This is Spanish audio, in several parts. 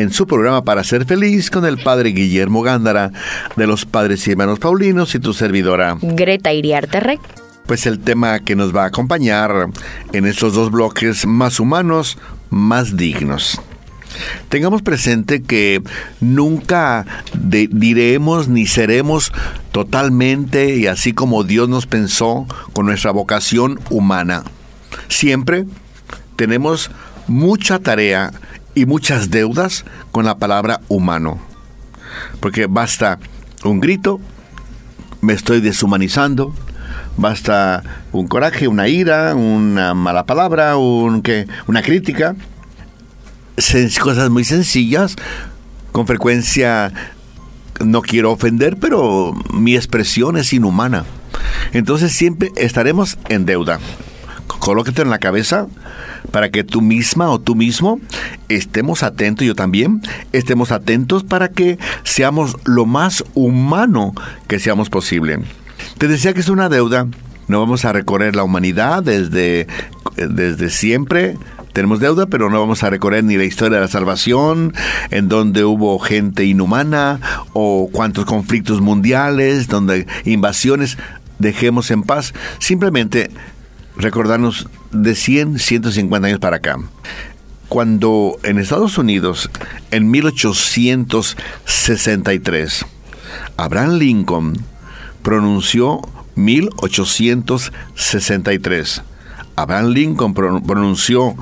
en su programa Para Ser Feliz con el Padre Guillermo Gándara de los Padres y Hermanos Paulinos y tu servidora Greta Iriarte Rec. Pues el tema que nos va a acompañar en estos dos bloques más humanos, más dignos. Tengamos presente que nunca diremos ni seremos totalmente y así como Dios nos pensó con nuestra vocación humana. Siempre tenemos mucha tarea y muchas deudas con la palabra humano. Porque basta un grito, me estoy deshumanizando, basta un coraje, una ira, una mala palabra, un, ¿qué? una crítica. Cosas muy sencillas, con frecuencia no quiero ofender, pero mi expresión es inhumana. Entonces siempre estaremos en deuda colóquete en la cabeza para que tú misma o tú mismo estemos atentos, yo también, estemos atentos para que seamos lo más humano que seamos posible. Te decía que es una deuda, no vamos a recorrer la humanidad desde, desde siempre, tenemos deuda, pero no vamos a recorrer ni la historia de la salvación, en donde hubo gente inhumana, o cuántos conflictos mundiales, donde invasiones. Dejemos en paz. Simplemente recordarnos de 100, 150 años para acá. Cuando en Estados Unidos, en 1863, Abraham Lincoln pronunció 1863. Abraham Lincoln pronunció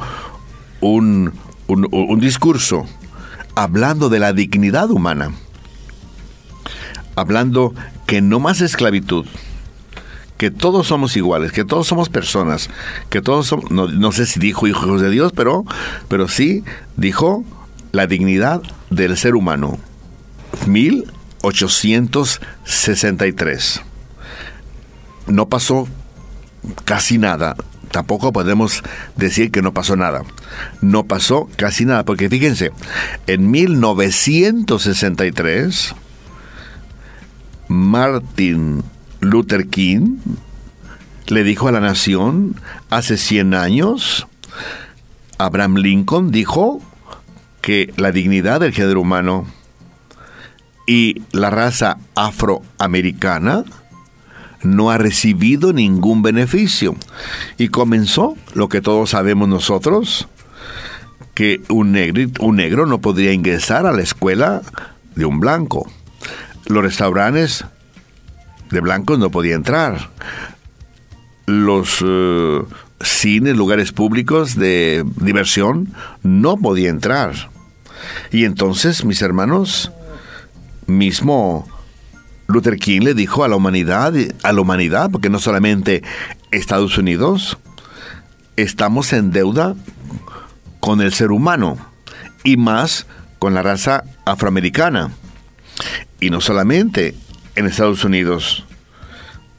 un, un, un discurso hablando de la dignidad humana, hablando que no más esclavitud, que todos somos iguales, que todos somos personas, que todos somos, no, sé si dijo hijos de Dios, pero, pero sí dijo la dignidad del ser humano. 1863. No pasó casi nada. Tampoco podemos decir que no pasó nada. No pasó casi nada, porque fíjense, en 1963, Martin Luther King le dijo a la nación hace 100 años, Abraham Lincoln dijo que la dignidad del género humano y la raza afroamericana no ha recibido ningún beneficio. Y comenzó lo que todos sabemos nosotros, que un negro, un negro no podría ingresar a la escuela de un blanco. Los restaurantes de blancos no podía entrar. Los eh, cines, lugares públicos de diversión, no podía entrar. Y entonces, mis hermanos, mismo Luther King le dijo a la humanidad, a la humanidad, porque no solamente Estados Unidos, estamos en deuda con el ser humano y más con la raza afroamericana. Y no solamente en Estados Unidos.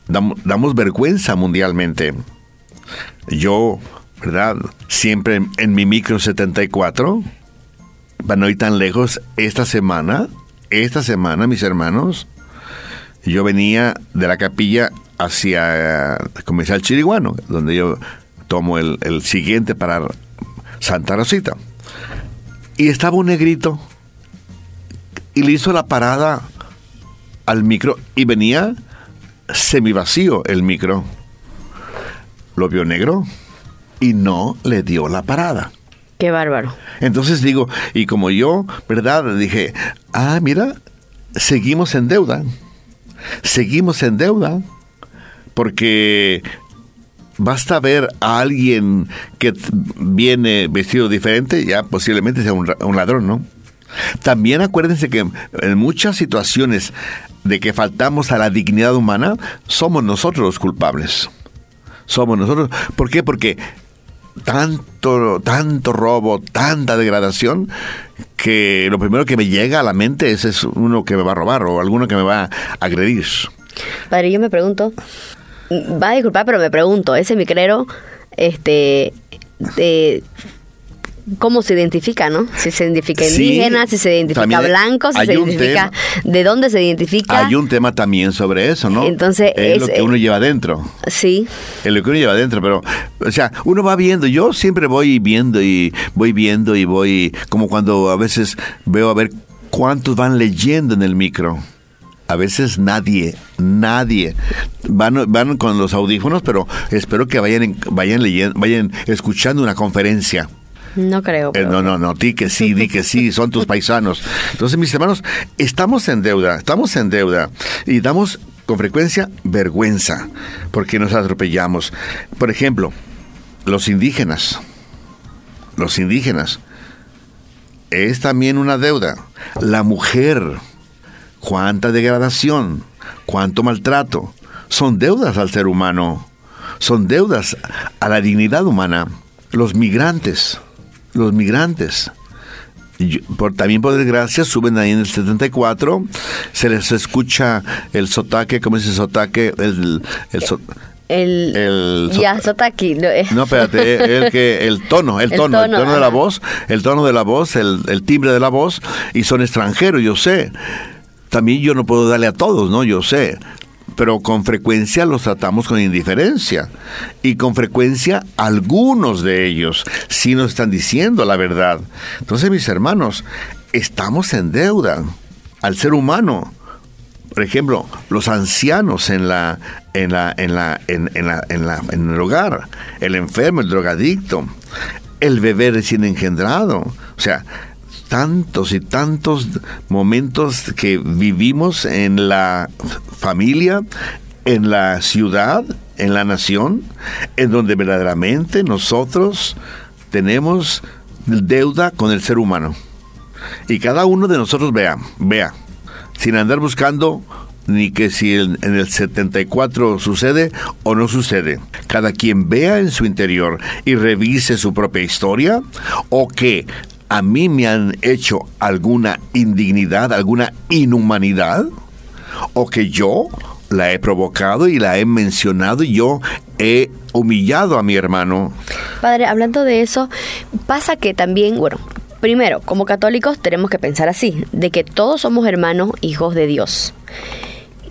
Damos, vergüenza mundialmente. Yo, ¿verdad? Siempre en, mi micro 74, para no ir tan lejos, esta semana, esta semana, mis hermanos, yo venía de la capilla hacia Comercial Chiriguano, donde yo tomo el, el siguiente para Santa Rosita. Y estaba un negrito y le hizo la parada al micro y venía semivacío el micro. Lo vio negro y no le dio la parada. Qué bárbaro. Entonces digo, y como yo, ¿verdad? Dije, ah, mira, seguimos en deuda. Seguimos en deuda. Porque basta ver a alguien que viene vestido diferente, ya posiblemente sea un, un ladrón, ¿no? También acuérdense que en muchas situaciones de que faltamos a la dignidad humana, somos nosotros los culpables. Somos nosotros. ¿Por qué? Porque tanto, tanto robo, tanta degradación, que lo primero que me llega a la mente es, es uno que me va a robar o alguno que me va a agredir. Padre, yo me pregunto, va a disculpar, pero me pregunto, ese micrero, este, de, cómo se identifica, ¿no? Si se identifica Sí, indígena, si se identifica blanco, si se identifica tema. de dónde se identifica. Hay un tema también sobre eso, ¿no? Entonces, es, es, lo que eh, uno lleva adentro. Sí, Es lo que uno lleva adentro, pero, o sea, uno va viendo. Yo siempre voy viendo y voy viendo y voy, como cuando a veces veo a ver cuántos van leyendo en el micro. A veces nadie, nadie. Van, van con los audífonos, pero espero que vayan, vayan leyendo, vayan escuchando una conferencia. No creo. Eh, no, no, no, di que sí, di que sí, son tus paisanos. Entonces, mis hermanos, estamos en deuda, estamos en deuda y damos con frecuencia vergüenza porque nos atropellamos. Por ejemplo, los indígenas, los indígenas, es también una deuda. La mujer, cuánta degradación, cuánto maltrato, son deudas al ser humano, son deudas a la dignidad humana. Los migrantes, los migrantes. Y por, también por desgracia suben ahí en el 74, se les escucha el sotaque, ¿cómo dice sotaque? El, el so- El, el so- ya, Sotaki. no, eh. no, espérate, el, que, el tono, el El tono, el tono, de la voz, el tono de la voz, el, el timbre de la voz, y son extranjeros, yo sé. También yo no puedo darle a todos, ¿no? Yo sé. Pero con frecuencia los tratamos con indiferencia. Y con frecuencia algunos de ellos sí nos están diciendo la verdad. Entonces, mis hermanos, estamos en deuda al ser humano por ejemplo, los ancianos en la en la en la en, la, en la- en el hogar, el enfermo, el drogadicto, el bebé recién engendrado, o sea, tantos y tantos momentos que vivimos en la familia, en la ciudad, en la nación, en donde verdaderamente nosotros tenemos deuda con el ser humano. Y cada uno de nosotros vea, vea, sin andar buscando ni que si en, el 74 sucede o no sucede. Cada quien vea en su interior y revise su propia historia o que a mí me han hecho alguna indignidad, alguna inhumanidad o que yo la he provocado y la he mencionado y yo he humillado a mi hermano. Padre, hablando de eso, pasa que también, bueno, primero, como católicos tenemos que pensar así, de que todos somos hermanos, hijos de Dios.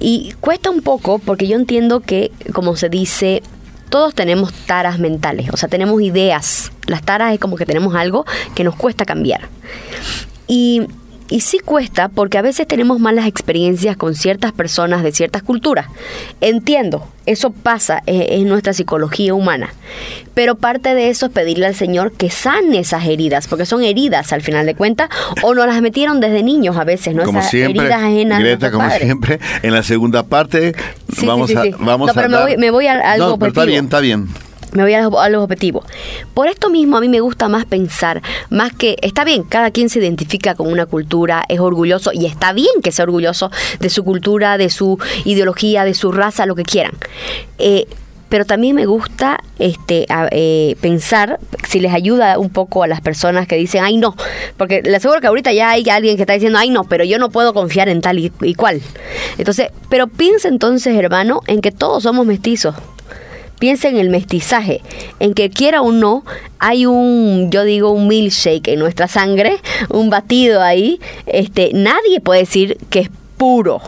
Y cuesta un poco porque yo entiendo que, como se dice, todos tenemos taras mentales, o sea, tenemos ideas. Las taras es como que tenemos algo que nos cuesta cambiar. Y, y sí cuesta porque a veces tenemos malas experiencias con ciertas personas de ciertas culturas. Entiendo, eso pasa, es, es nuestra psicología humana. Pero parte de eso es pedirle al Señor que sane esas heridas, porque son heridas al final de cuentas, o nos las metieron desde niños a veces, ¿no? como Esas siempre, heridas ajenas. Greta, como siempre, en la segunda parte Sí, vamos sí, sí, a vamos No, a pero me dar- voy- me voy a algo No, pero está bien, está bien. Me voy a los, objetivos. Por esto mismo a mí me gusta más pensar, más que, está bien, cada quien se identifica con una cultura, es orgulloso y está bien que sea orgulloso de su cultura, de su ideología, de su raza, lo que quieran. Eh, pero también me gusta este eh, pensar si les ayuda un poco a las personas que dicen ay no porque le aseguro que ahorita ya hay alguien que está diciendo ay no pero yo no puedo confiar en tal y, y cual entonces pero piensa entonces hermano en que todos somos mestizos Piensa en el mestizaje, en que quiera o no, hay un, yo digo, un milkshake en nuestra sangre, un batido ahí. Este, nadie puede decir que es puro,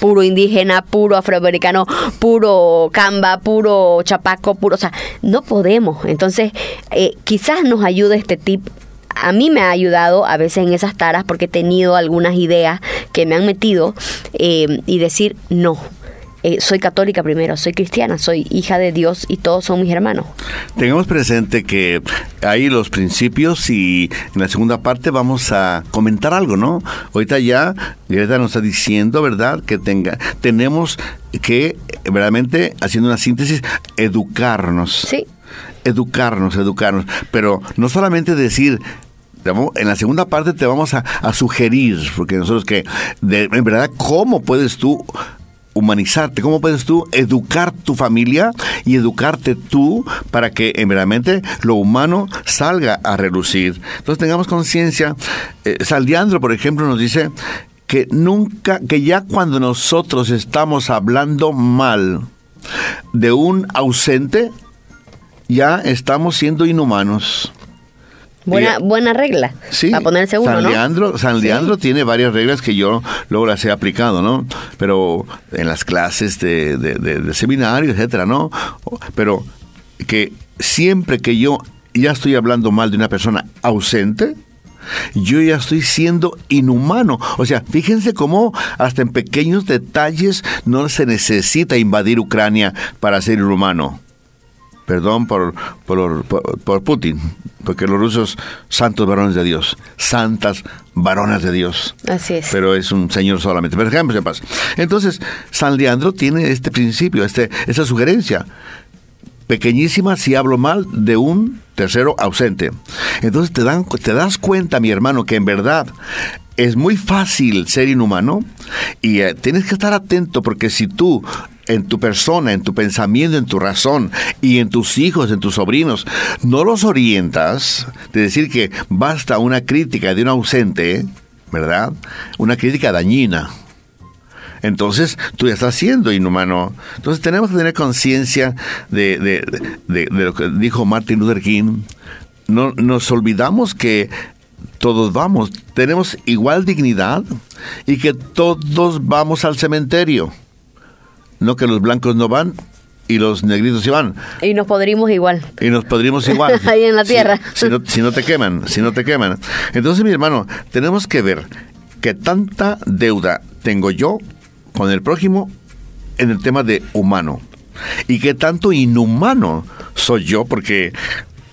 puro indígena, puro afroamericano, puro camba, puro chapaco, puro, o sea, no podemos. Entonces, eh, quizás nos ayude este tip a mí me ha ayudado a veces en esas taras porque he tenido algunas ideas que me han metido eh, y decir no. Eh, soy católica primero, soy cristiana, soy hija de Dios y todos son mis hermanos. Tengamos presente que hay los principios y en la segunda parte vamos a comentar algo, ¿no? Ahorita ya Greta nos está diciendo, ¿verdad? Que tenga, tenemos que, verdaderamente, haciendo una síntesis, educarnos. Sí. Educarnos, educarnos. Pero no solamente decir, en la segunda parte te vamos a, a sugerir, porque nosotros que, de- en verdad, ¿cómo puedes tú humanizarte? ¿Cómo puedes tú educar tu familia y educarte tú para que en verdaderamente lo humano salga a relucir? Entonces tengamos conciencia. Eh, Saldiandro, por ejemplo, nos dice que nunca, que ya cuando nosotros estamos hablando mal de un ausente, ya estamos siendo inhumanos. Buena, buena regla. Sí, para ponerse uno, San ¿no? Leandro, San Leandro tiene varias reglas que yo luego las he aplicado, ¿no? Pero en las clases de, de, de- de seminario, etcétera, ¿no? Pero que siempre que yo ya estoy hablando mal de una persona ausente, yo ya estoy siendo inhumano. O sea, fíjense cómo hasta en pequeños detalles no se necesita invadir Ucrania para ser inhumano. Perdón por, por, por- por Putin, porque los rusos, santos varones de Dios, santas varonas de Dios. Así es. Pero es un señor solamente. Pero dejemos en paz. Entonces, San Leandro tiene este principio, este, esta sugerencia. Pequeñísima si hablo mal de un tercero ausente. Entonces te, dan, te das cuenta, mi hermano, que en verdad es muy fácil ser inhumano y eh, tienes que estar atento porque si tú en tu persona, en tu pensamiento, en tu razón y en tus hijos, en tus sobrinos, no los orientas de decir que basta una crítica de un ausente, ¿verdad? Una crítica dañina. Entonces tú ya estás siendo inhumano. Entonces tenemos que tener conciencia de, de- de- de lo que dijo Martin Luther King. No, nos olvidamos que todos vamos, tenemos igual dignidad y que todos vamos al cementerio. No que los blancos no van y los negritos sí van. Y nos podrimos igual. Y nos podríamos igual. Ahí en la Si- tierra. Si, no, si no te queman, si no te queman. Entonces, mi hermano, tenemos que ver que tanta deuda tengo yo con el prójimo en el tema de humano. Y que tanto inhumano soy yo porque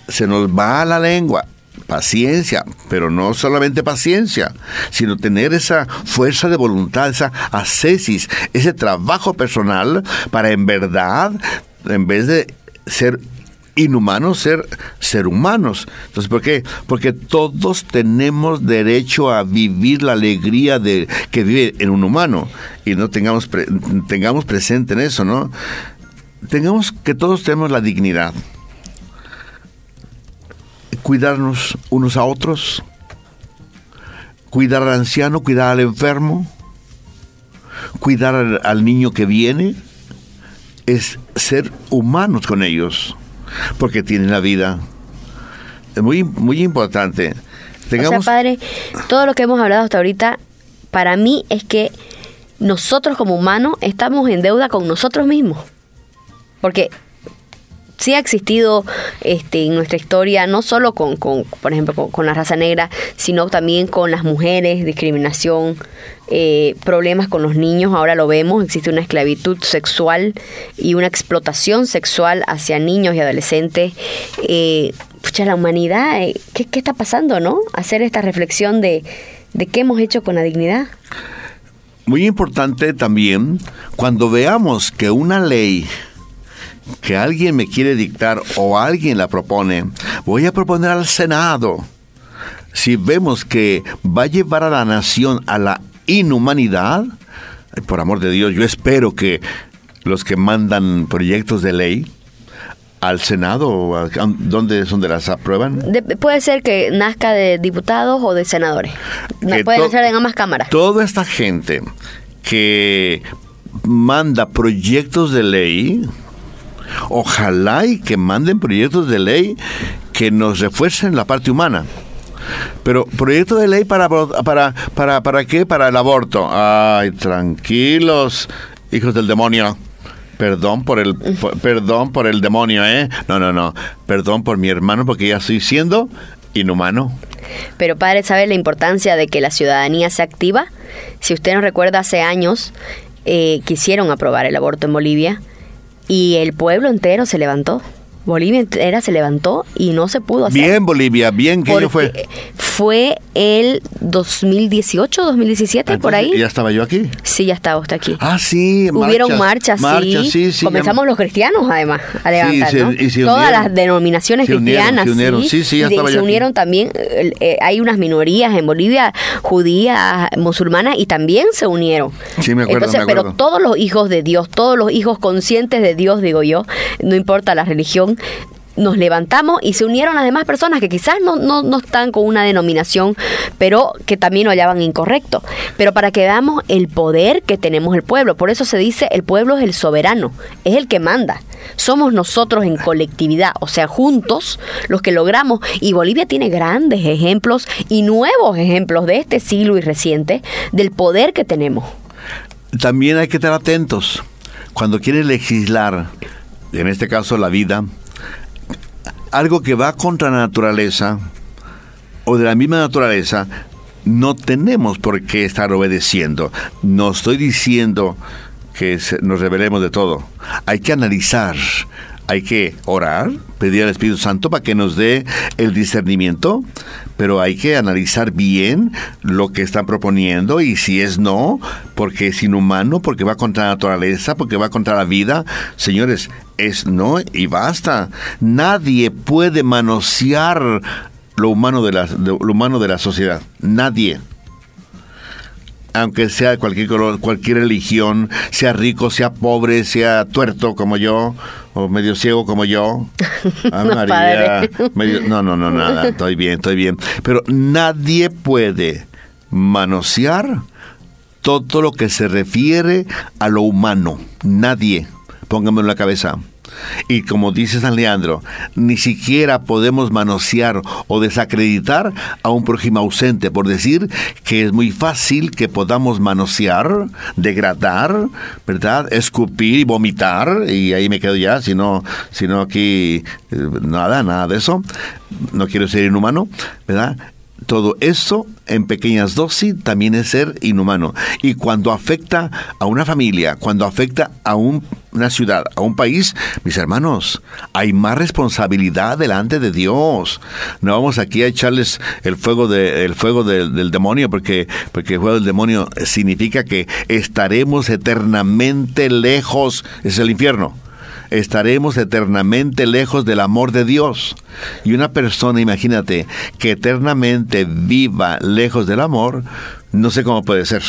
se nos va la lengua. Paciencia, pero no solamente paciencia, sino tener esa fuerza de voluntad, esa ascesis, ese trabajo personal para en verdad, en vez de ser inhumanos, ser, ser humanos. Entonces, ¿por qué? Porque todos tenemos derecho a vivir la alegría de que vive en un humano y no tengamos, pre- tengamos presente en eso, ¿no? Tengamos que todos tenemos la dignidad cuidarnos unos a otros, cuidar al anciano, cuidar al enfermo, cuidar al niño que viene, es ser humanos con ellos, porque tienen la vida. Es muy, muy importante. Tengamos, O sea, padre, todo lo que hemos hablado hasta ahorita, para mí es que nosotros como humanos estamos en deuda con nosotros mismos. Porque sí ha existido este, en nuestra historia, no solo con, con por ejemplo, con, la raza negra, sino también con las mujeres, discriminación, eh, problemas con los niños, ahora lo vemos, existe una esclavitud sexual y una explotación sexual hacia niños y adolescentes. Eh, pucha, la humanidad, eh, ¿qué, ¿qué está pasando, no? Hacer esta reflexión de, de qué hemos hecho con la dignidad. muy importante también, cuando veamos que una ley que alguien me quiere dictar o alguien la propone, voy a proponer al Senado. Si vemos que va a llevar a la nación a la inhumanidad, por amor de Dios, yo espero que los que mandan proyectos de ley al Senado, a- donde es donde las aprueban, De- puede ser que nazca de diputados o de senadores. Na- Que Puede ser en ambas cámaras. Toda esta gente que manda proyectos de ley, ojalá y que manden proyectos de ley que nos refuercen la parte humana. Pero proyecto de ley para para para para qué? Para el aborto. Ay, tranquilos, hijos del demonio. Perdón por el por- perdón por el demonio, ¿eh? No, no, no. Perdón por mi hermano porque ya estoy siendo inhumano. Pero padre, ¿sabe la importancia de que la ciudadanía se activa? Si usted nos recuerda, hace años eh, quisieron aprobar el aborto en Bolivia y el pueblo entero se levantó. Bolivia entera se levantó y no se pudo hacer. Bien, Bolivia, bien, ¿qué año fue? Fue el 2018, 2017, por ahí. ¿Ya estaba yo aquí? Sí, ya estaba usted aquí. Ah, sí, Hubieron marchas, sí. sí, Comenzamos los cristianos, además, a levantar, ¿no? Todas las denominaciones cristianas, se unieron, sí, sí, ya estaba Se unieron también, eh, hay unas minorías en Bolivia, judías, musulmanas, y también se unieron. Sí, me acuerdo, Entonces, pero todos los hijos de Dios, todos los hijos conscientes de Dios, digo yo, no importa la religión, nos levantamos y se unieron las demás personas que quizás no, no, no, están con una denominación, pero que también lo hallaban incorrecto. Pero para que veamos el poder que tenemos el pueblo. Por eso se dice el pueblo es el soberano, es el que manda. Somos nosotros en colectividad, o sea, juntos los que logramos. Y Bolivia tiene grandes ejemplos y nuevos ejemplos de este siglo y reciente del poder que tenemos. También hay que estar atentos. Cuando quiere legislar, en este caso la vida, algo que va contra la naturaleza o de la misma naturaleza, no tenemos por qué estar obedeciendo. No estoy diciendo que nos revelemos de todo. Hay que analizar, hay que orar, pedir al Espíritu Santo para que nos dé el discernimiento, pero hay que analizar bien lo que están proponiendo y si es no, porque es inhumano, porque va contra la naturaleza, porque va contra la vida. Señores, es no y basta. Nadie puede manosear lo humano de la, lo humano de la sociedad. Nadie aunque sea de cualquier color, cualquier religión, sea rico, sea pobre, sea tuerto como yo, o medio ciego como yo. Ah, no, María, no, no, no, nada, estoy bien, estoy bien. Pero nadie puede manosear todo lo que se refiere a lo humano. Nadie. Póngamelo en la cabeza. Y como dice San Leandro, ni siquiera podemos manosear o desacreditar a un prójimo ausente por decir que es muy fácil que podamos manosear, degradar, ¿verdad? Escupir y vomitar, y ahí me quedo ya, si no, si no aquí eh, nada, nada de eso. No quiero ser inhumano, ¿verdad? Todo eso en pequeñas dosis también es ser inhumano. Y cuando afecta a una familia, cuando afecta a una ciudad, a un país, mis hermanos, hay más responsabilidad delante de Dios. No vamos aquí a echarles el fuego, de, fuego del demonio, porque, porque el fuego del demonio significa que estaremos eternamente lejos, es el infierno estaremos eternamente lejos del amor de Dios. Y una persona, imagínate, que eternamente viva lejos del amor, no sé cómo puede ser.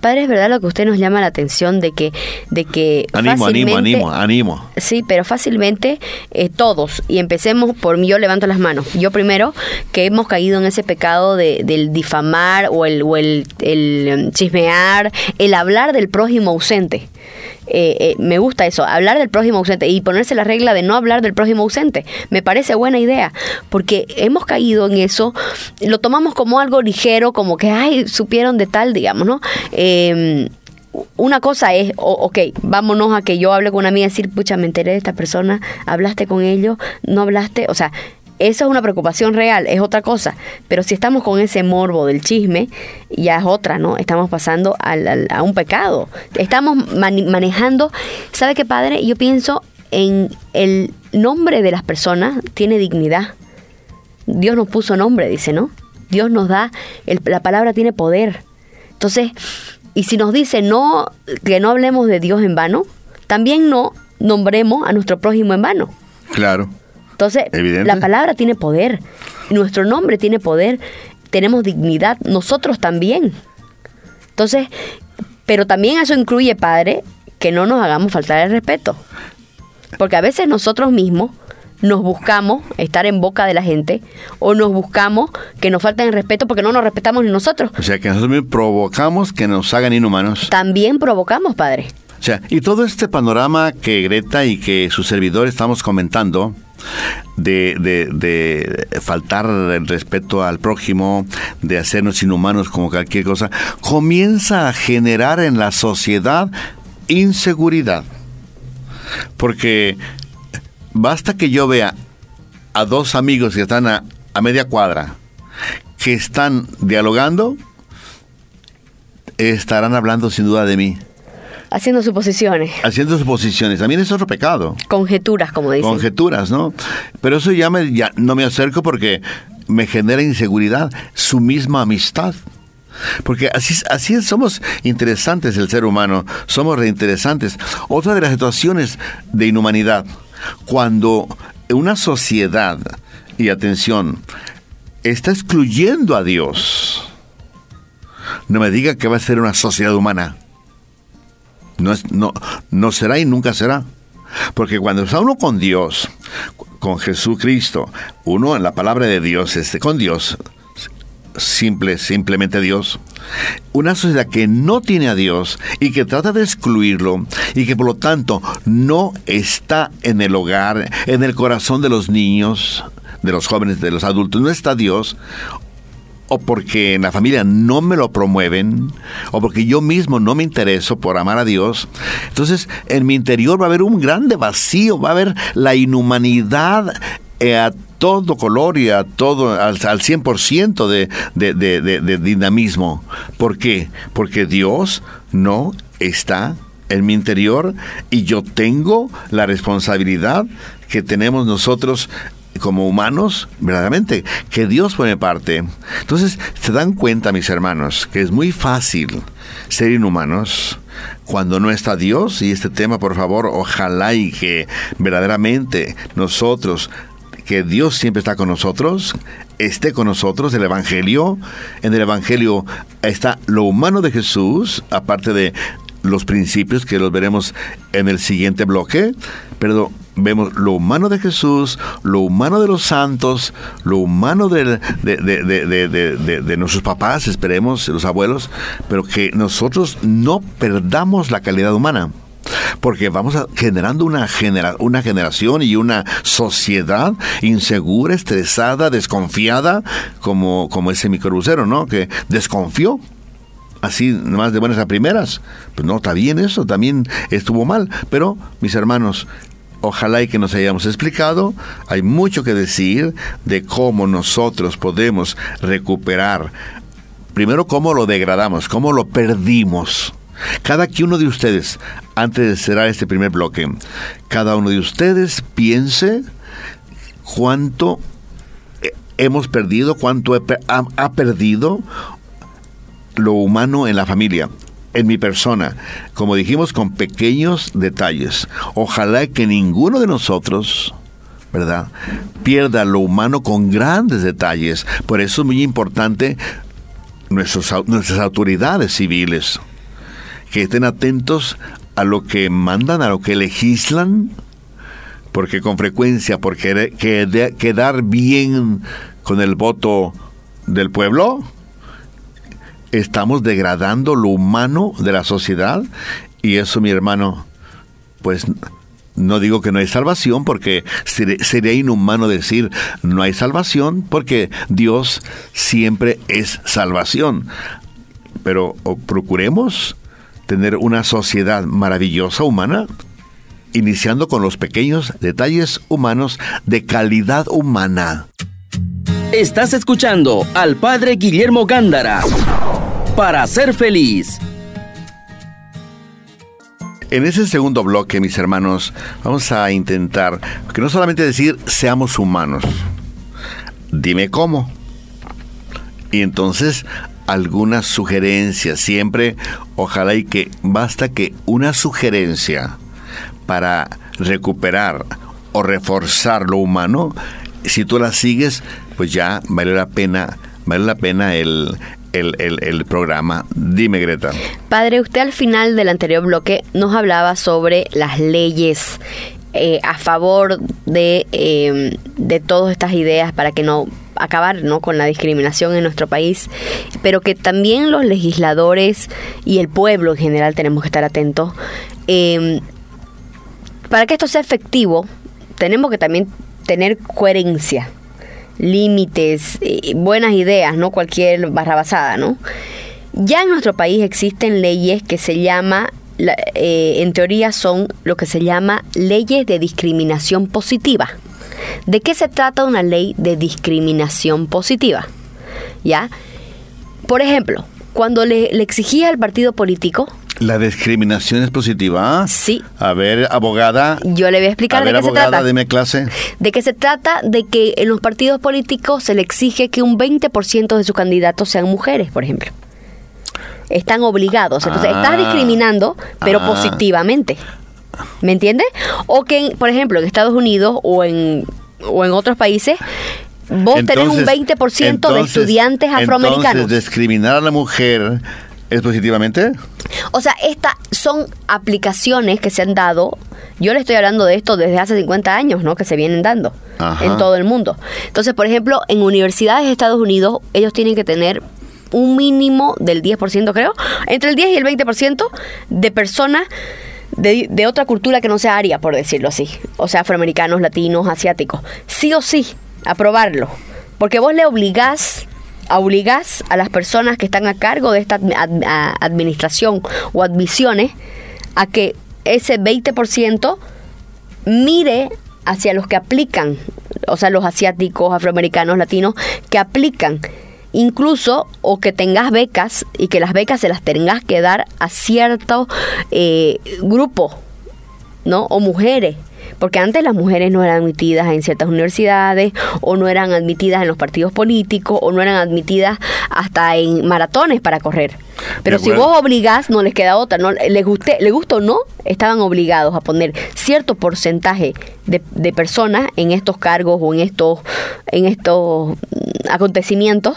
Padre, es verdad lo que usted nos llama la atención de que, de que animo, animo, animo, animo. Sí, pero fácilmente eh, todos y empecemos por mí. Yo levanto las manos. Yo primero que hemos caído en ese pecado de, del difamar o el, o el, el um, chismear, el hablar del prójimo ausente. Eh, eh, me gusta eso, hablar del prójimo ausente y ponerse la regla de no hablar del prójimo ausente. Me parece buena idea, porque hemos caído en eso, lo tomamos como algo ligero, como que, ay, supieron de tal, digamos, ¿no? Em, una cosa es, ok, vámonos a que yo hable con una amiga y decir, pucha, me enteré de esta persona, hablaste con ellos, no hablaste, o sea, eso es una preocupación real, es otra cosa. Pero si estamos con ese morbo del chisme, ya es otra, ¿no? Estamos pasando a un pecado. Estamos manejando, ¿sabe qué, padre? Yo pienso en el nombre de las personas, tiene dignidad. Dios nos puso nombre, dice, ¿no? Dios nos da, la palabra tiene poder. Entonces, y si nos dice no, que no hablemos de Dios en vano, también no nombremos a nuestro prójimo en vano. Claro. Entonces, la palabra tiene poder, nuestro nombre tiene poder, tenemos dignidad, nosotros también. Entonces, pero también eso incluye, Padre, que no nos hagamos faltar el respeto. Porque a veces nosotros mismos nos buscamos estar en boca de la gente o nos buscamos que nos falten el respeto porque no nos respetamos ni nosotros. O sea, que nosotros provocamos que nos hagan inhumanos. También provocamos, Padre. O sea, y todo este panorama que Greta y que su servidor estamos comentando, de, de, faltar el respeto al prójimo, de hacernos inhumanos como cualquier cosa, comienza a generar en la sociedad inseguridad. Porque basta que yo vea a dos amigos que están a, a media cuadra, que están dialogando, estarán hablando sin duda de mí. Haciendo suposiciones. Haciendo suposiciones. También es otro pecado. Conjeturas, como dicen. Conjeturas, ¿no? Pero eso ya, me, ya no me acerco porque me genera inseguridad su misma amistad. Porque así, así somos interesantes el ser humano, somos reinteresantes. Otra de las situaciones de inhumanidad, cuando una sociedad, y atención, está excluyendo a Dios, no me diga que va a ser una sociedad humana. No, es, no, no será y nunca será. Porque cuando está uno con Dios, con Jesucristo, uno en la palabra de Dios, este, con Dios, simple, simplemente Dios. Una sociedad que no tiene a Dios y que trata de excluirlo y que por lo tanto no está en el hogar, en el corazón de los niños, de los jóvenes, de los adultos, no está Dios, o porque en la familia no me lo promueven, o porque yo mismo no me intereso por amar a Dios, entonces en mi interior va a haber un grande vacío, va a haber la inhumanidad eh, a todo color y a todo al, al 100% de, de, de, de dinamismo. ¿Por qué? Porque Dios no está en mi interior y yo tengo la responsabilidad que tenemos nosotros como humanos, verdaderamente, que Dios pone parte. Entonces, se dan cuenta, mis hermanos, que es muy fácil ser inhumanos cuando no está Dios. Y este tema, por favor, ojalá y que verdaderamente nosotros que Dios siempre está con nosotros, esté con nosotros, el Evangelio. En el Evangelio está lo humano de Jesús, aparte de los principios que los veremos en el siguiente bloque, pero vemos lo humano de Jesús, lo humano de los santos, lo humano de, de, de, nuestros papás, esperemos, los abuelos, pero que nosotros no perdamos la calidad humana porque vamos generando una, genera, una generación y una sociedad insegura, estresada, desconfiada, como, como ese microbusero, ¿no? Que desconfió así más de buenas a primeras. Pues no, está bien eso, también estuvo mal. Pero, mis hermanos, ojalá y que nos hayamos explicado. Hay mucho que decir de cómo nosotros podemos recuperar. Primero, cómo lo degradamos, cómo lo perdimos. Cada uno de ustedes, antes de cerrar este primer bloque, cada uno de ustedes piense cuánto hemos perdido, cuánto ha, perdido lo humano en la familia, en mi persona, como dijimos, con pequeños detalles. Ojalá que ninguno de nosotros, ¿verdad?, pierda lo humano con grandes detalles. Por eso es muy importante nuestros, nuestras autoridades civiles que estén atentos a lo que mandan, a lo que legislan, porque con frecuencia, por quedar bien con el voto del pueblo, estamos degradando lo humano de la sociedad y eso, mi hermano, pues no digo que no hay salvación porque sería inhumano decir no hay salvación porque Dios siempre es salvación. Pero procuremos tener una sociedad maravillosa humana, iniciando con los pequeños detalles humanos de calidad humana. Estás escuchando al Padre Guillermo Gándara para ser feliz. En ese segundo bloque, mis hermanos, vamos a intentar que no solamente decir seamos humanos, dime cómo. Y entonces algunas sugerencias, siempre, ojalá y que basta que una sugerencia para recuperar o reforzar lo humano, si tú la sigues, pues ya vale la pena, vale la pena el, el, programa. Dime, Greta. Padre, usted al final del anterior bloque nos hablaba sobre las leyes eh, a favor de, eh, de todas estas ideas para que no acabar ¿no? con la discriminación en nuestro país, pero que también los legisladores y el pueblo en general tenemos que estar atentos. Em, para que esto sea efectivo, tenemos que también tener coherencia, límites, eh, buenas ideas, no cualquier barrabasada, ¿no? Ya en nuestro país existen leyes que se llama, eh, en teoría son lo que se llama leyes de discriminación positiva. ¿De qué se trata una ley de discriminación positiva? ¿Ya? Por ejemplo, cuando le, exigía al partido político ¿La discriminación es positiva? Sí. A ver, abogada. Yo le voy a explicar a de qué se abogada, trata. deme clase. De qué se trata de que en los partidos políticos se le exige que un 20% de sus candidatos sean mujeres, por ejemplo. Están obligados. Entonces, Ah. estás discriminando, pero Ah. positivamente. ¿Me entiendes? O que, por ejemplo, en Estados Unidos o en, o en otros países, vos tenés un Entonces- 20% de entonces- estudiantes afroamericanos. Entonces, discriminar a la mujer es positivamente. O sea, estas son aplicaciones que se han dado. Yo le estoy hablando de esto desde hace 50 años, ¿no? Que se vienen dando Ajá. en todo el mundo. Entonces, por ejemplo, en universidades de Estados Unidos, ellos tienen que tener un mínimo del 10%, creo, entre el 10 y el 20% de personas de, de otra cultura que no sea aria, por decirlo así. O sea, afroamericanos, latinos, asiáticos. Sí o sí, aprobarlo. Porque vos le obligás obligás a las personas que están a cargo de esta administración o admisiones a que ese 20% mire hacia los que aplican, o sea, los asiáticos, afroamericanos, latinos, que aplican incluso o que tengas becas y que las becas se las tengas que dar a cierto eh, grupo, ¿no? O mujeres. Porque antes las mujeres no eran admitidas en ciertas universidades, o no eran admitidas en los partidos políticos, o no eran admitidas hasta en maratones para correr. Pero si vos obligás, no les queda otra. No, les guste, les gusta o no, estaban obligados a poner cierto porcentaje de, de personas en estos cargos o en estos, en estos mm, acontecimientos.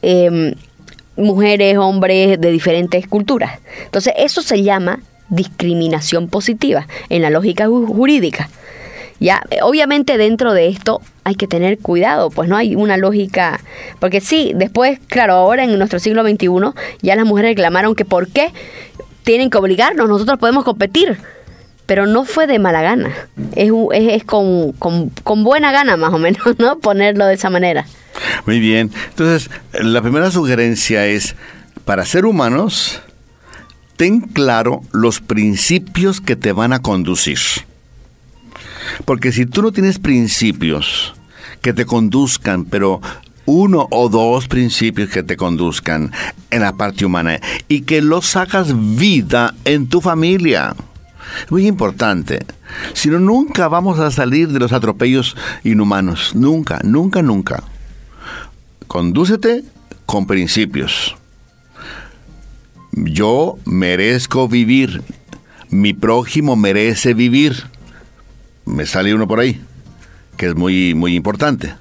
em, mujeres, hombres de diferentes culturas. Entonces, eso se llama discriminación positiva en la lógica ju- jurídica. Ya, eh, obviamente dentro de esto hay que tener cuidado, pues no hay una lógica, porque sí, después, claro, ahora en nuestro siglo XXI ya las mujeres reclamaron que por qué tienen que obligarnos, nosotros podemos competir, pero no fue de mala gana, es, es, es con, con, con buena gana más o menos, ¿no? Ponerlo de esa manera. Muy bien. Entonces, la primera sugerencia es, para ser humanos, ten claro los principios que te van a conducir. Porque si tú no tienes principios que te conduzcan, pero uno o dos principios que te conduzcan en la parte humana y que los hagas vida en tu familia. Muy importante. Si no, nunca vamos a salir de los atropellos inhumanos. Nunca, nunca, nunca. Condúcete con principios. Yo merezco vivir. Mi prójimo merece vivir. Me sale uno por ahí, que es muy, muy importante.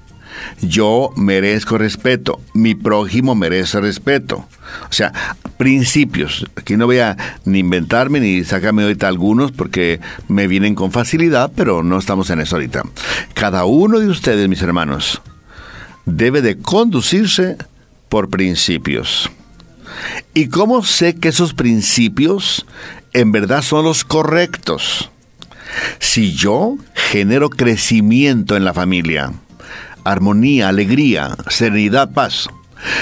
Yo merezco respeto. Mi prójimo merece respeto. O sea, principios. Aquí no voy a ni inventarme ni sacarme ahorita algunos porque me vienen con facilidad, pero no estamos en eso ahorita. Cada uno de ustedes, mis hermanos, debe de conducirse por principios. ¿Y cómo sé que esos principios en verdad son los correctos? Si yo genero crecimiento en la familia, armonía, alegría, serenidad, paz,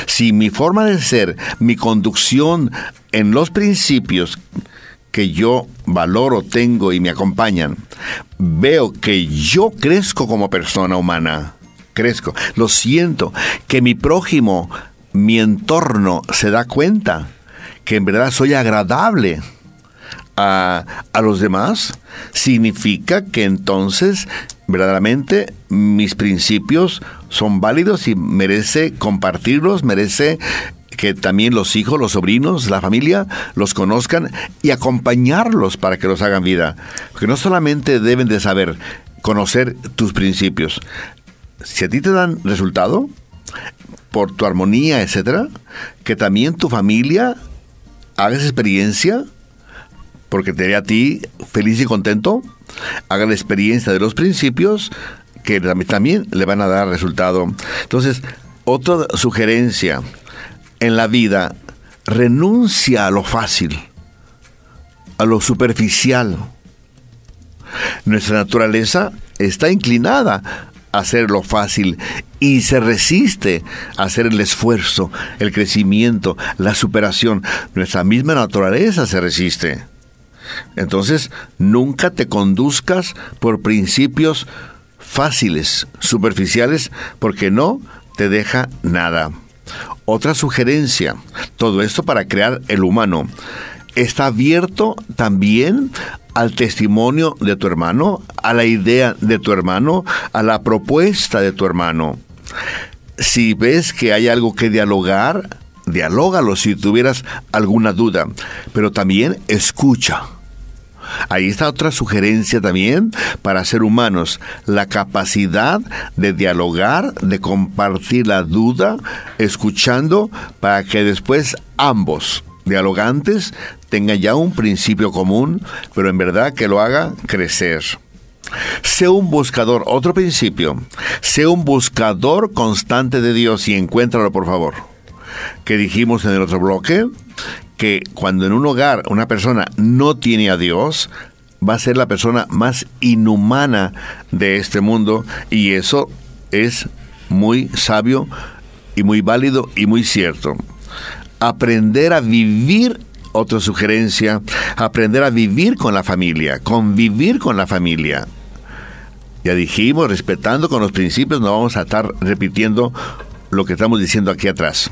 si mi forma de ser, mi conducción en los principios que yo valoro, tengo y me acompañan, veo que yo crezco como persona humana, crezco, lo siento, que mi prójimo, mi entorno se da cuenta que en verdad soy agradable a, a los demás, significa que entonces verdaderamente mis principios son válidos y merece compartirlos, merece que también los hijos, los sobrinos, la familia los conozcan y acompañarlos para que los hagan vida. Porque no solamente deben de saber conocer tus principios, si a ti te dan resultado por tu armonía, etcétera, que también tu familia haga esa experiencia porque te haré a ti feliz y contento, haga la experiencia de los principios que tam- también le van a dar resultado. Entonces, otra sugerencia en la vida, renuncia a lo fácil, a lo superficial. Nuestra naturaleza está inclinada a hacer lo fácil y se resiste a hacer el esfuerzo, el crecimiento, la superación. Nuestra misma naturaleza se resiste. Entonces, nunca te conduzcas por principios fáciles, superficiales, porque no te deja nada. Otra sugerencia, todo esto para crear el humano. Está abierto también al testimonio de tu hermano, a la idea de tu hermano, a la propuesta de tu hermano. Si ves que hay algo que dialogar, dialógalo si tuvieras alguna duda, pero también escucha. Ahí está otra sugerencia también para ser humanos, la capacidad de dialogar, de compartir la duda, escuchando para que después ambos dialogantes tengan ya un principio común, pero en verdad que lo haga crecer. Sé un buscador, otro principio, sé un buscador constante de Dios y encuéntralo por favor. Que dijimos en el otro bloque, que cuando en un hogar una persona no tiene a Dios, va a ser la persona más inhumana de este mundo y eso es muy sabio y muy válido y muy cierto. Aprender a vivir otra sugerencia, aprender a vivir con la familia, convivir con la familia. Ya dijimos, respetando con los principios, no vamos a estar repitiendo lo que estamos diciendo aquí atrás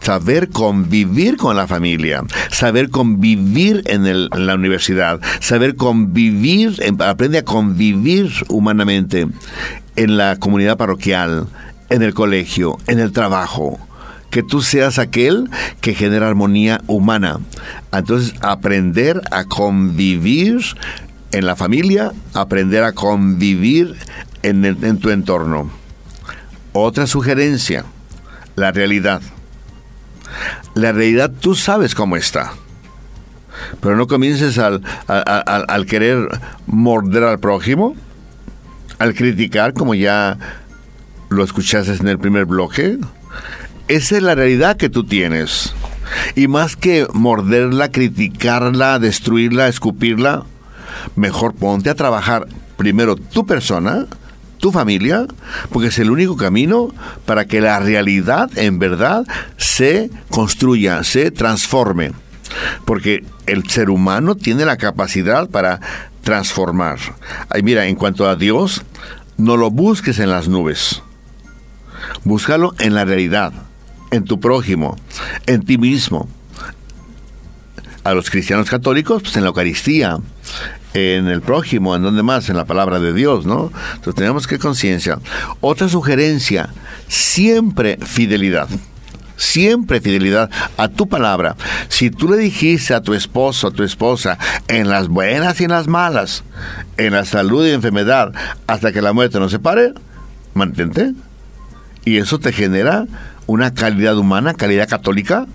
saber convivir con la familia, saber convivir en, la universidad, saber convivir, aprende a convivir humanamente en la comunidad parroquial, en el colegio, en el trabajo. Que tú seas aquel que genera armonía humana. Entonces, aprender a convivir en la familia, aprender a convivir en, tu entorno. Otra sugerencia, la realidad. La realidad tú sabes cómo está. Pero no comiences al, al, querer morder al prójimo, al criticar como ya lo escuchaste en el primer bloque. Esa es la realidad que tú tienes. Y más que morderla, criticarla, destruirla, escupirla, mejor ponte a trabajar primero tu persona, tu familia, porque es el único camino para que la realidad en verdad se construya, se transforme. Porque el ser humano tiene la capacidad para transformar. Ay, mira, en cuanto a Dios, no lo busques en las nubes. Búscalo en la realidad, en tu prójimo, en ti mismo. A los cristianos católicos, pues en la Eucaristía, en el prójimo, en donde más, en la palabra de Dios, ¿no? Entonces tenemos que conciencia. Otra sugerencia, siempre fidelidad. Siempre fidelidad a tu palabra. Si tú le dijiste a tu esposo, a tu esposa, en las buenas y en las malas, en la salud y enfermedad, hasta que la muerte nos separe, mantente. Y eso te genera una calidad humana, calidad católica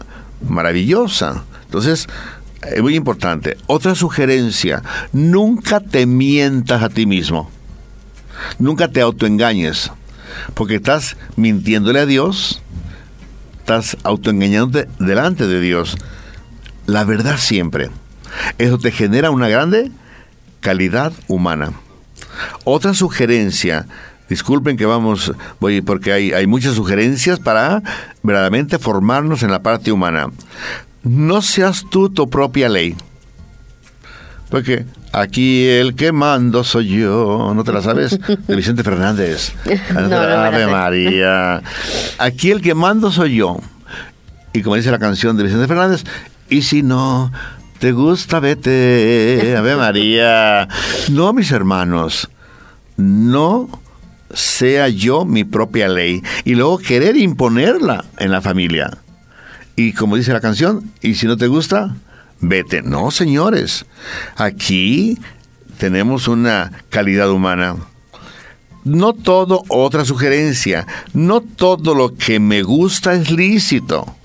maravillosa. Entonces, es muy importante. Otra sugerencia, nunca te mientas a ti mismo. Nunca te autoengañes, porque estás mintiéndole a Dios, estás autoengañándote delante de Dios. La verdad siempre. Eso te genera una grande calidad humana. Otra sugerencia, disculpen que vamos, voy porque hay, hay muchas sugerencias para verdaderamente formarnos en la parte humana no seas tú tu propia ley. Porque aquí el que mando soy yo, ¿no te la sabes? De Vicente Fernández. Ave María. Aquí el que mando soy yo. Y como dice la canción de Vicente Fernández, y si no te gusta, vete. Ave María. No, mis hermanos, no sea yo mi propia ley y luego querer imponerla en la familia. Y como dice la canción, y si no te gusta, vete. No, señores. Aquí tenemos una calidad humana. No todo, otra sugerencia, no todo lo que me gusta es lícito.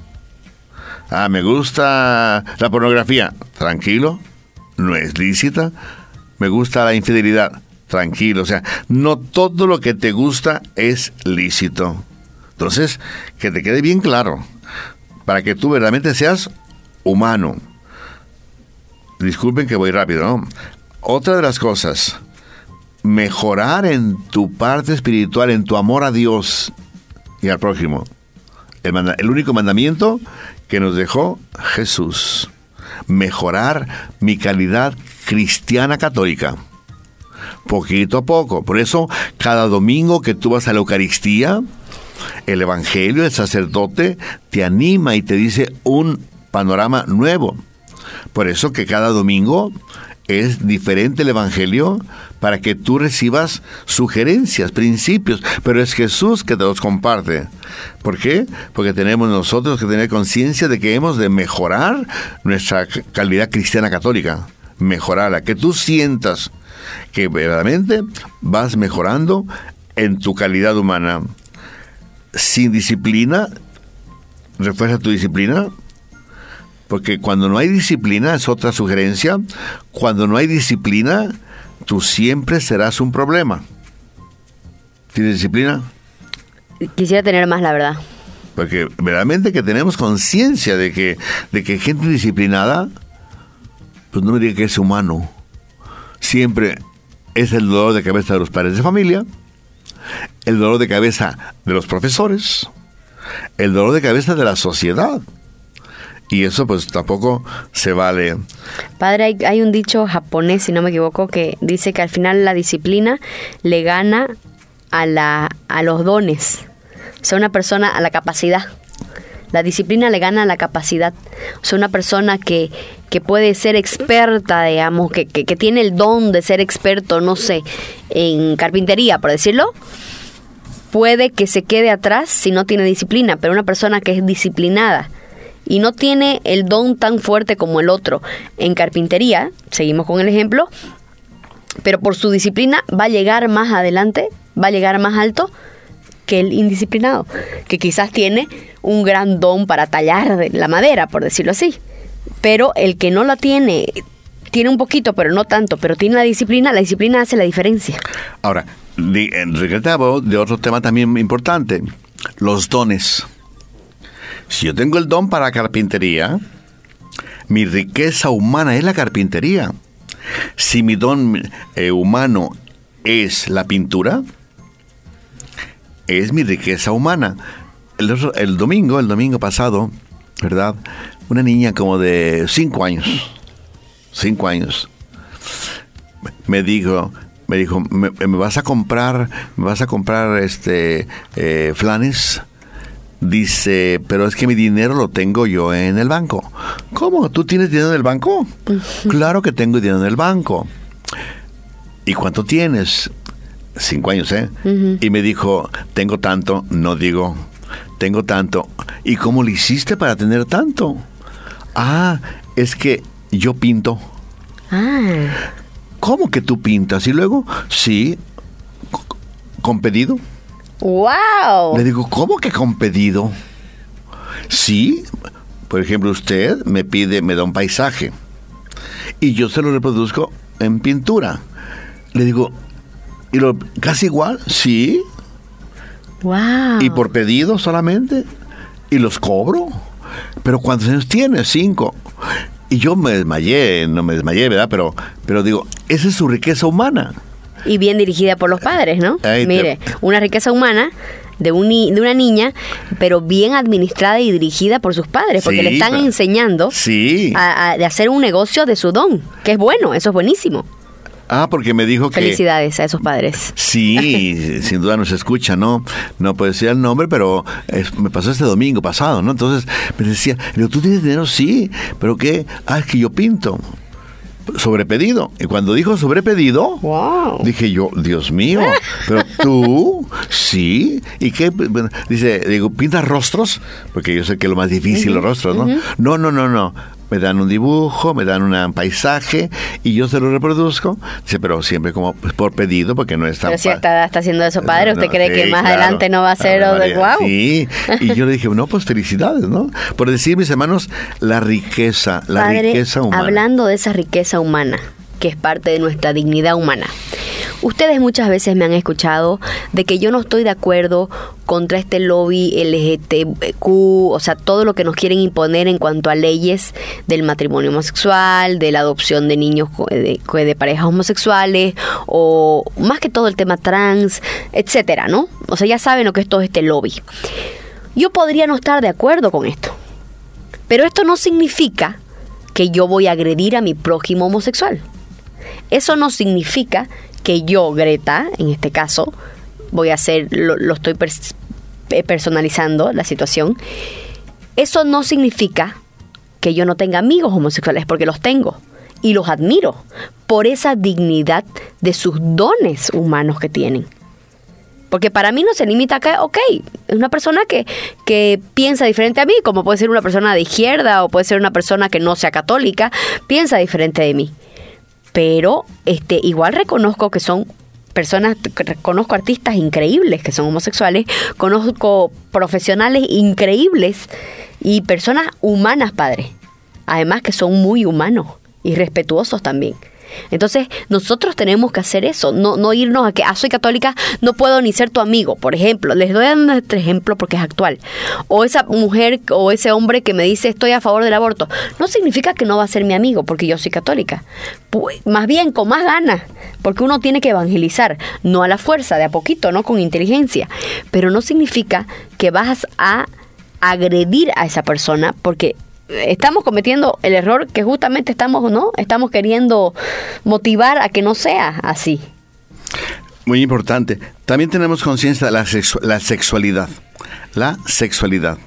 Ah, me gusta la pornografía. Tranquilo, no es lícita. Me gusta la infidelidad. Tranquilo, o sea, no todo lo que te gusta es lícito. Entonces, que te quede bien claro para que tú verdaderamente seas humano. Disculpen que voy rápido, ¿no? Otra de las cosas, mejorar en tu parte espiritual, en tu amor a Dios y al prójimo. El, el único mandamiento que nos dejó Jesús. Mejorar mi calidad cristiana católica. Poquito a poco. Por eso, cada domingo que tú vas a la Eucaristía, el Evangelio, el sacerdote, te anima y te dice un panorama nuevo. Por eso que cada domingo es diferente el Evangelio para que tú recibas sugerencias, principios, pero es Jesús que te los comparte. ¿Por qué? Porque tenemos nosotros que tener conciencia de que hemos de mejorar nuestra calidad cristiana católica, mejorarla, que tú sientas que verdaderamente vas mejorando en tu calidad humana. Sin disciplina, refuerza tu disciplina, porque cuando no hay disciplina, es otra sugerencia, cuando no hay disciplina, tú siempre serás un problema. ¿Tienes disciplina? Quisiera tener más, la verdad. Porque verdaderamente que tenemos conciencia de que, de que gente disciplinada, pues no me diga que es humano. Siempre es el dolor de cabeza de los padres de familia, el dolor de cabeza de los profesores, el dolor de cabeza de la sociedad. Y eso pues tampoco se vale. Padre, hay, un dicho japonés, si no me equivoco, que dice que al final la disciplina le gana a, la, a los dones. O sea, una persona a la capacidad. La disciplina le gana a la capacidad. O sea, una persona que, que puede ser experta, digamos, que, que, tiene el don de ser experto, no sé, en carpintería, por decirlo, puede que se quede atrás si no tiene disciplina, pero una persona que es disciplinada y no tiene el don tan fuerte como el otro en carpintería, seguimos con el ejemplo, pero por su disciplina va a llegar más adelante, va a llegar más alto que el indisciplinado, que quizás tiene un gran don para tallar la madera, por decirlo así. Pero el que no la tiene, tiene un poquito, pero no tanto, pero tiene la disciplina, la disciplina hace la diferencia. Ahora, regresaba de otro tema también importante, los dones. Si yo tengo el don para carpintería, mi riqueza humana es la carpintería. Si mi don eh, humano es la pintura, es mi riqueza humana. El, domingo, el domingo pasado, ¿verdad? Una niña como de cinco años, cinco años, me dijo, me dijo, ¿me, me vas a comprar, me vas a comprar este eh, flanes? Dice, pero es que mi dinero lo tengo yo en el banco. ¿Cómo? ¿Tú tienes dinero en el banco? claro que tengo dinero en el banco. ¿Y cuánto tienes? Cinco años, ¿eh? Y me dijo, tengo tanto, no digo, tengo tanto. ¿Y cómo lo hiciste para tener tanto? Ah, es que yo pinto. Ah. ¿Cómo que tú pintas? Y luego, sí, con pedido. ¡Wow! Le digo, ¿cómo que con pedido? Sí, por ejemplo, usted me pide, me da un paisaje y yo se lo reproduzco en pintura. Le digo, ¿y lo casi igual? Sí. ¡Wow! ¿Y por pedido solamente? ¿Y los cobro? ¿Pero cuántos años tiene? Cinco. Y yo me desmayé, no me desmayé, ¿verdad? Pero, pero digo, esa es su riqueza humana y bien dirigida por los padres, ¿no? Ahí te- Mire, una riqueza humana de, un ni- de una niña, pero bien administrada y dirigida por sus padres, porque Sí, le están pero- enseñando Sí. a, a- de hacer un negocio de su don, que es bueno, eso es buenísimo. Ah, porque me dijo que... Felicidades a esos padres. Sí, sin duda nos escucha, ¿no? No puedo decir el nombre, pero es- me pasó este domingo pasado, ¿no? Entonces me decía, le digo, ¿tú tienes dinero? Sí, pero ¿qué? Ah, es que yo pinto. Sobrepedido. Y cuando dijo sobrepedido, Wow. dije yo, Dios mío, pero tú, sí. ¿Y qué? Bueno, Dice, digo, ¿pintas rostros? Porque yo sé que es lo más difícil, los rostros, ¿no? No, no, no, no. Me dan un dibujo, me dan un paisaje y yo se lo reproduzco. Dice, pero siempre como pues, por pedido, porque no es tan Pero si está, está haciendo eso, padre, ¿usted no, cree sí, que más claro. adelante no va a ser o de wow? Sí, y yo le dije, no, pues felicidades, ¿no? Por decir, mis hermanos, la riqueza, la Padre, riqueza humana. hablando de esa riqueza humana, que es parte de nuestra dignidad humana. Ustedes muchas veces me han escuchado de que yo no estoy de acuerdo contra este lobby LGTQ, o sea, todo lo que nos quieren imponer en cuanto a leyes del matrimonio homosexual, de la adopción de niños de parejas homosexuales, o más que todo el tema trans, etcétera, ¿no? O sea, ya saben lo que es todo este lobby. Yo podría no estar de acuerdo con esto, pero esto no significa que yo voy a agredir a mi prójimo homosexual. Eso no significa que yo, Greta, en este caso, voy a hacer, lo, lo estoy eh, personalizando la situación. Eso no significa que yo no tenga amigos homosexuales, porque los tengo y los admiro por esa dignidad de sus dones humanos que tienen. Porque para mí no se limita a que, ok, es una persona que, que piensa diferente a mí, como puede ser una persona de izquierda o puede ser una persona que no sea católica, piensa diferente de mí. Pero este, igual reconozco que son personas, conozco artistas increíbles que son homosexuales, conozco profesionales increíbles y personas humanas, padre. Además que son muy humanos y respetuosos también. Entonces, nosotros tenemos que hacer eso, no, no irnos a que, ah, soy católica, no puedo ni ser tu amigo, por ejemplo. Les doy un ejemplo porque es actual. O esa mujer o ese hombre que me dice estoy a favor del aborto, no significa que no va a ser mi amigo porque yo soy católica. Pues, más bien, con más ganas, porque uno tiene que evangelizar, no a la fuerza, de a poquito, no con inteligencia. Pero no significa que vas a agredir a esa persona porque estamos cometiendo el error que justamente estamos, ¿no? Estamos queriendo motivar a que no sea así. Muy importante. También tenemos conciencia de la, la sexualidad. La sexualidad.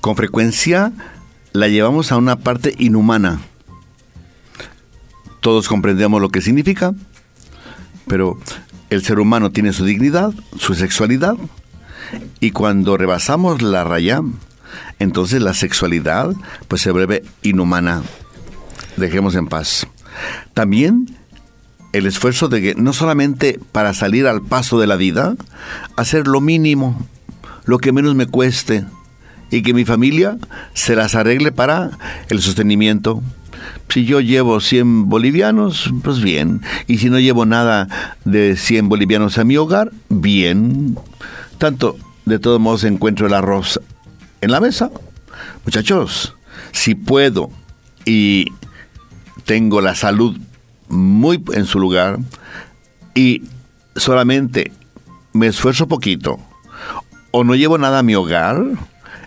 Con frecuencia la llevamos a una parte inhumana. Todos comprendemos lo que significa, pero el ser humano tiene su dignidad, su sexualidad, y cuando rebasamos la raya, entonces la sexualidad pues se vuelve inhumana. Dejemos en paz. También el esfuerzo de que no solamente para salir al paso de la vida, hacer lo mínimo, lo que menos me cueste, y que mi familia se las arregle para el sostenimiento. Si yo llevo 100 bolivianos, pues bien. Y si no llevo nada de 100 bolivianos a mi hogar, bien. Tanto, de todos modos, encuentro el arroz en la mesa. Muchachos, si puedo y tengo la salud muy en su lugar y solamente me esfuerzo poquito o no llevo nada a mi hogar,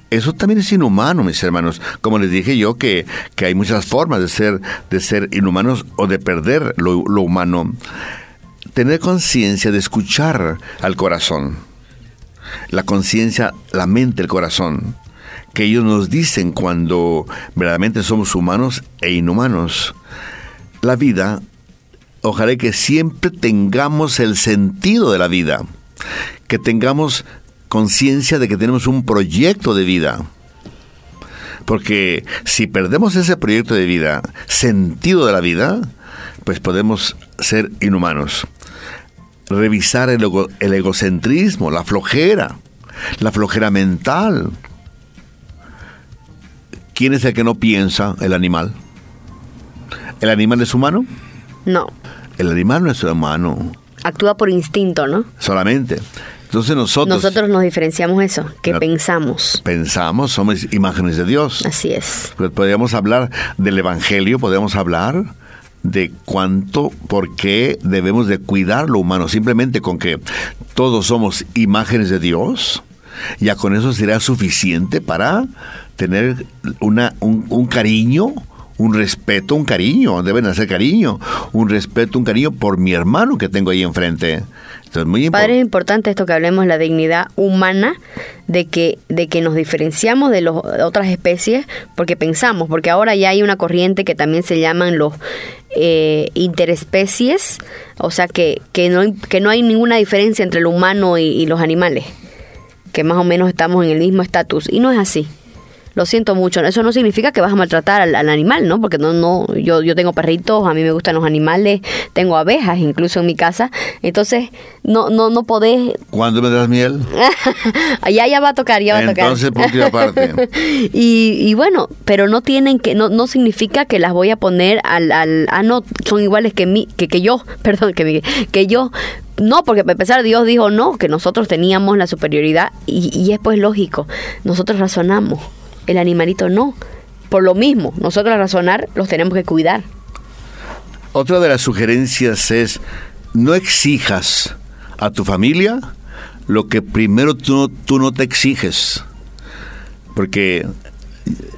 eso también es inhumano, mis hermanos. Como les dije yo, que, hay muchas formas de ser, de ser inhumanos o de perder lo, lo humano. Tener conciencia de escuchar al corazón. La conciencia, la mente, el corazón que ellos nos dicen cuando verdaderamente somos humanos e inhumanos. La vida, ojalá que siempre tengamos el sentido de la vida, que tengamos conciencia de que tenemos un proyecto de vida. Porque si perdemos ese proyecto de vida, sentido de la vida, pues podemos ser inhumanos. Revisar el, el egocentrismo, la flojera, la flojera mental, ¿Quién es el que no piensa? El animal. ¿El animal es humano? No. El animal no es humano. Actúa por instinto, ¿no? Solamente. Entonces nosotros... Nosotros nos diferenciamos eso, que pensamos. Pensamos, somos imágenes de Dios. Así es. Pues podríamos hablar del Evangelio, podemos hablar de cuánto, por qué debemos de cuidar lo humano. Simplemente con que todos somos imágenes de Dios, ya con eso será suficiente para tener una, un, cariño, un respeto, un cariño, deben hacer cariño, un respeto, un cariño por mi hermano que tengo ahí enfrente. Entonces, muy Padre, es importante esto que hablemos, la dignidad humana, de que, de que nos diferenciamos de, los, otras especies, porque pensamos, porque ahora ya hay una corriente que también se llaman los eh, interespecies, o sea que, que, no, que no hay ninguna diferencia entre el humano y los animales, que más o menos estamos en el mismo estatus, y no es así lo siento mucho. Eso no significa que vas a maltratar al, animal, ¿no? Porque no, no, yo, yo tengo perritos, a mí me gustan los animales, tengo abejas incluso en mi casa. Entonces, no, no, no podés. ¿Cuándo me das miel? ya, ya va a tocar, ya va a tocar. Entonces, aparte. y, y bueno, pero no tienen que, no, no significa que las voy a poner al, al ah, no, son iguales que mí, que, que yo, perdón, que, mi, que yo, no, porque a pesar Dios dijo no, que nosotros teníamos la superioridad y, y es pues lógico, nosotros razonamos el animalito no. Por lo mismo, nosotros razonar los tenemos que cuidar. Otra de las sugerencias es, no exijas a tu familia lo que primero tú, tú no te exiges. Porque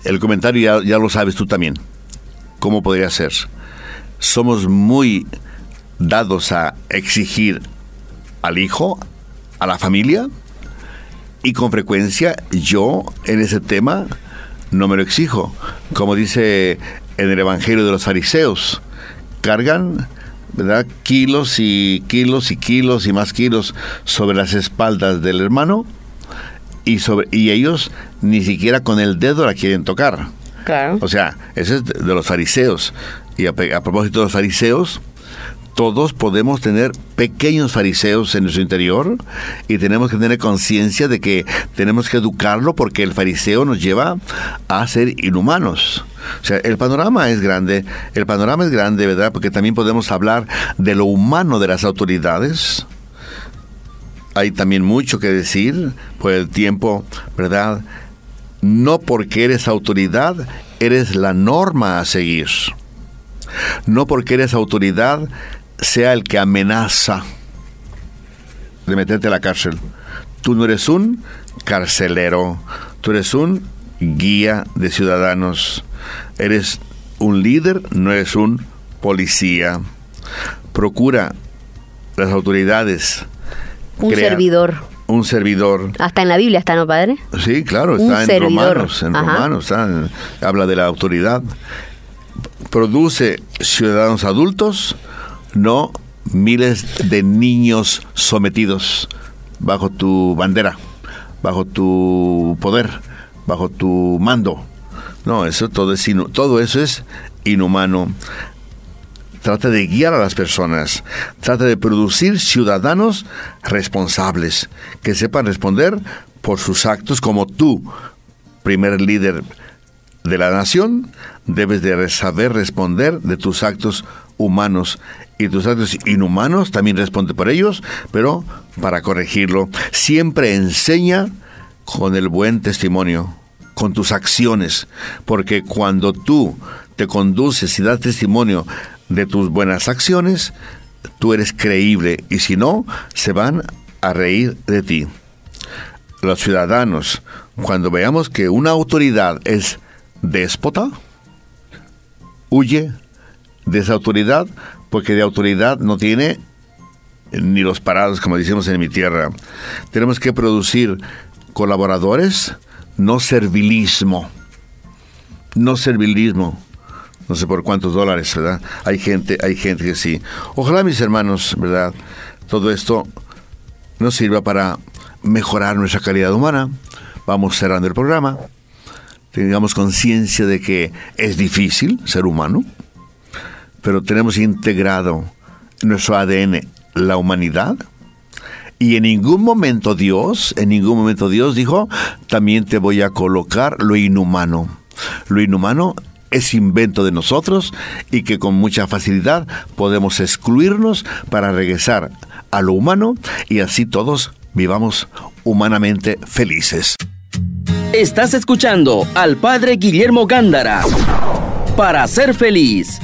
el comentario ya, ya lo sabes tú también. ¿Cómo podría ser? Somos muy dados a exigir al hijo, a la familia, y con frecuencia yo en ese tema no me lo exijo. Como dice en el Evangelio de los fariseos, cargan ¿verdad? kilos y kilos y kilos y más kilos sobre las espaldas del hermano y, sobre, y ellos ni siquiera con el dedo la quieren tocar. Claro. O sea, ese es de los fariseos. Y a, a propósito de los fariseos, todos podemos tener pequeños fariseos en nuestro interior y tenemos que tener conciencia de que tenemos que educarlo porque el fariseo nos lleva a ser inhumanos. O sea, el panorama es grande, el panorama es grande, ¿verdad? Porque también podemos hablar de lo humano de las autoridades. Hay también mucho que decir por el tiempo, ¿verdad? No porque eres autoridad, eres la norma a seguir. No porque eres autoridad, sea el que amenaza de meterte a la cárcel. Tú no eres un carcelero, tú eres un guía de ciudadanos, eres un líder, no eres un policía. Procura las autoridades. Un servidor. Un servidor. Hasta en la Biblia está, ¿no, padre? Sí, claro, está en Romanos. En Romanos habla de la autoridad. Produce ciudadanos adultos, no miles de niños sometidos bajo tu bandera, bajo tu poder, bajo tu mando. No, eso todo es todo eso es inhumano. Trata de guiar a las personas, trata de producir ciudadanos responsables que sepan responder por sus actos como tú, primer líder de la nación, debes de saber responder de tus actos humanos y tus actos inhumanos, también responde por ellos, pero para corregirlo, siempre enseña con el buen testimonio, con tus acciones, porque cuando tú te conduces y das testimonio de tus buenas acciones, tú eres creíble y si no, se van a reír de ti. Los ciudadanos, cuando veamos que una autoridad es déspota, huye de esa autoridad porque de autoridad no tiene ni los parados, como decimos en mi tierra. Tenemos que producir colaboradores, no servilismo. No servilismo. No sé por cuántos dólares, ¿verdad? Hay gente, hay gente que sí. Ojalá mis hermanos, ¿verdad? Todo esto nos sirva para mejorar nuestra calidad humana. Vamos cerrando el programa. Tengamos conciencia de que es difícil ser humano pero tenemos integrado en nuestro ADN la humanidad. Y en ningún momento Dios, en ningún momento Dios dijo, también te voy a colocar lo inhumano. Lo inhumano es invento de nosotros y que con mucha facilidad podemos excluirnos para regresar a lo humano y así todos vivamos humanamente felices. Estás escuchando al Padre Guillermo Gándara para ser feliz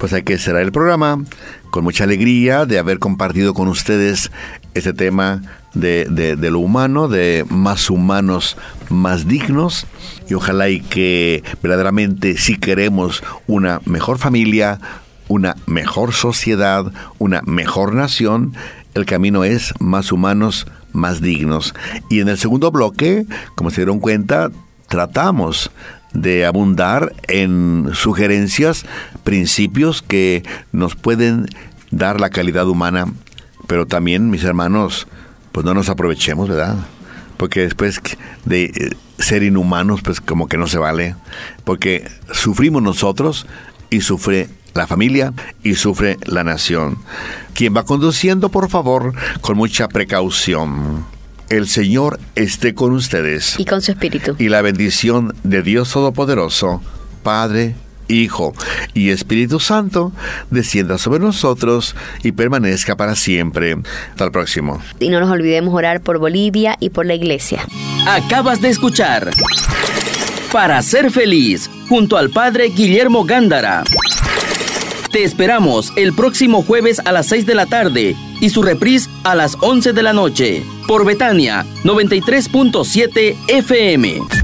pues que cerrar el programa con mucha alegría de haber compartido con ustedes este tema de, de, lo humano, de más humanos, más dignos, y ojalá y que verdaderamente si queremos una mejor familia, una mejor sociedad, una mejor nación, el camino es más humanos, más dignos. Y en el segundo bloque, como se dieron cuenta, tratamos de abundar en sugerencias, principios que nos pueden dar la calidad humana, pero también, mis hermanos, pues no nos aprovechemos, ¿verdad? Porque después de eh, ser inhumanos, pues como que no se vale, porque sufrimos nosotros y sufre la familia y sufre la nación. Quien va conduciendo, por favor, con mucha precaución. El Señor esté con ustedes. Y con su espíritu. Y la bendición de Dios Todopoderoso, Padre, Hijo y Espíritu Santo, descienda sobre nosotros y permanezca para siempre. Hasta el próximo. Y no nos olvidemos orar por Bolivia y por la iglesia. Acabas de escuchar Para ser feliz, junto al Padre Guillermo Gándara. Te esperamos el próximo jueves a las 6 de la tarde y su reprise a las 11 de la noche por Betania 93.7 FM.